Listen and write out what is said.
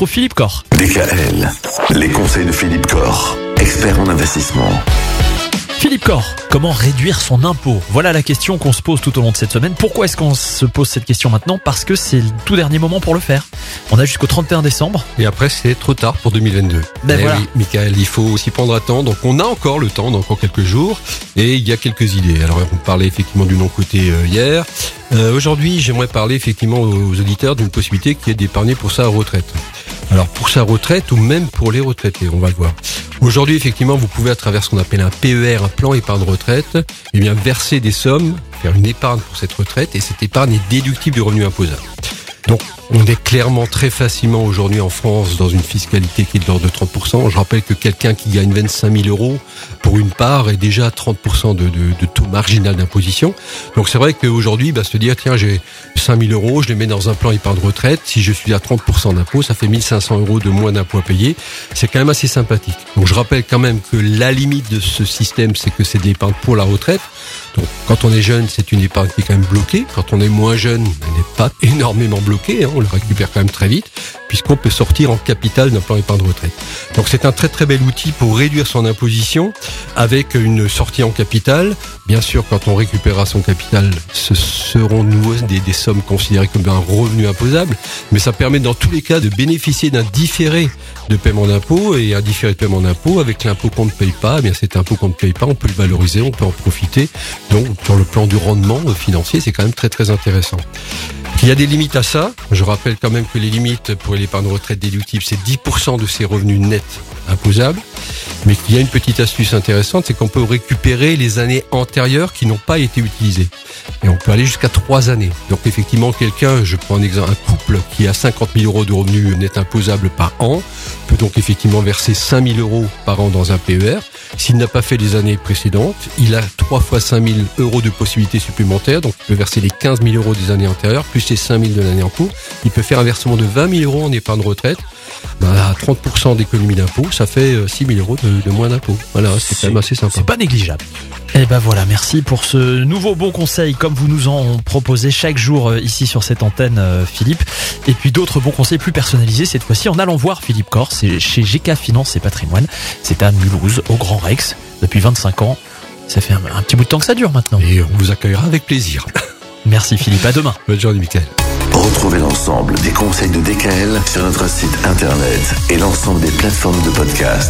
retrouve Philippe Corr. DKL, les conseils de Philippe Corr, expert en investissement. Philippe Corr, comment réduire son impôt? Voilà la question qu'on se pose tout au long de cette semaine. Pourquoi est-ce qu'on se pose cette question maintenant? Parce que c'est le tout dernier moment pour le faire. On a jusqu'au 31 décembre. Et après, c'est trop tard pour 2022. Ben Eh voilà. oui, Michael, il faut aussi prendre à temps. Donc, on a encore le temps, dans encore quelques jours. Et il y a quelques idées. Alors, on parlait effectivement du non-côté euh, hier. Euh, Aujourd'hui, j'aimerais parler effectivement aux auditeurs d'une possibilité qui est d'épargner pour sa retraite. Alors, pour sa retraite ou même pour les retraités, on va le voir. Aujourd'hui, effectivement, vous pouvez, à travers ce qu'on appelle un PER, un plan épargne retraite, eh bien, verser des sommes, faire une épargne pour cette retraite, et cette épargne est déductible du revenu imposable. Donc, on est clairement très facilement aujourd'hui en France dans une fiscalité qui est de l'ordre de 30%. Je rappelle que quelqu'un qui gagne 25 000 euros pour une part est déjà à 30% de, taux marginal d'imposition. Donc c'est vrai qu'aujourd'hui, bah, se dire, tiens, j'ai 5 000 euros, je les mets dans un plan épargne retraite. Si je suis à 30% d'impôt, ça fait 1500 euros de moins d'impôt à payer. C'est quand même assez sympathique. Donc je rappelle quand même que la limite de ce système, c'est que c'est de l'épargne pour la retraite. Quand on est jeune, c'est une épargne qui est quand même bloquée. Quand on est moins jeune, elle n'est pas énormément bloquée. hein. on le récupère quand même très vite, puisqu'on peut sortir en capital d'un plan épargne retraite. Donc, c'est un très très bel outil pour réduire son imposition avec une sortie en capital. Bien sûr, quand on récupérera son capital, ce seront nouveau des, des sommes considérées comme un revenu imposable, mais ça permet dans tous les cas de bénéficier d'un différé de paiement d'impôt et un différé de paiement d'impôt avec l'impôt qu'on ne paye pas. Eh bien, cet impôt qu'on ne paye pas, on peut le valoriser, on peut en profiter. Donc, sur le plan du rendement financier, c'est quand même très très intéressant. Il y a des limites à ça. Je rappelle quand même que les limites pour l'épargne retraite déductible, c'est 10% de ses revenus nets imposables. Mais qu'il y a une petite astuce intéressante, c'est qu'on peut récupérer les années antérieures qui n'ont pas été utilisées. Et on peut aller jusqu'à trois années. Donc effectivement, quelqu'un, je prends un exemple, un couple qui a 50 000 euros de revenus net imposables par an, peut donc effectivement verser 5 000 euros par an dans un PER. S'il n'a pas fait les années précédentes, il a 3 fois 5 000 euros de possibilités supplémentaires. Donc il peut verser les 15 000 euros des années antérieures, plus les 5 000 de l'année en cours. Il peut faire un versement de 20 000 euros en épargne retraite. Ben, à 30% d'économie d'impôt, ça fait euh, 6 000 euros de, de moins d'impôt. Voilà, c'est quand même assez sympa. C'est pas négligeable. Et ben voilà, merci pour ce nouveau bon conseil comme vous nous en proposez chaque jour euh, ici sur cette antenne euh, Philippe. Et puis d'autres bons conseils plus personnalisés cette fois-ci en allant voir Philippe Corr, c'est chez GK Finance et Patrimoine. C'est à Mulhouse, au Grand Rex, depuis 25 ans. Ça fait un, un petit bout de temps que ça dure maintenant. Et on vous accueillera avec plaisir. Merci Philippe, à demain. Bonne journée, Michael. Retrouvez l'ensemble des conseils de DKL sur notre site internet et l'ensemble des plateformes de podcast.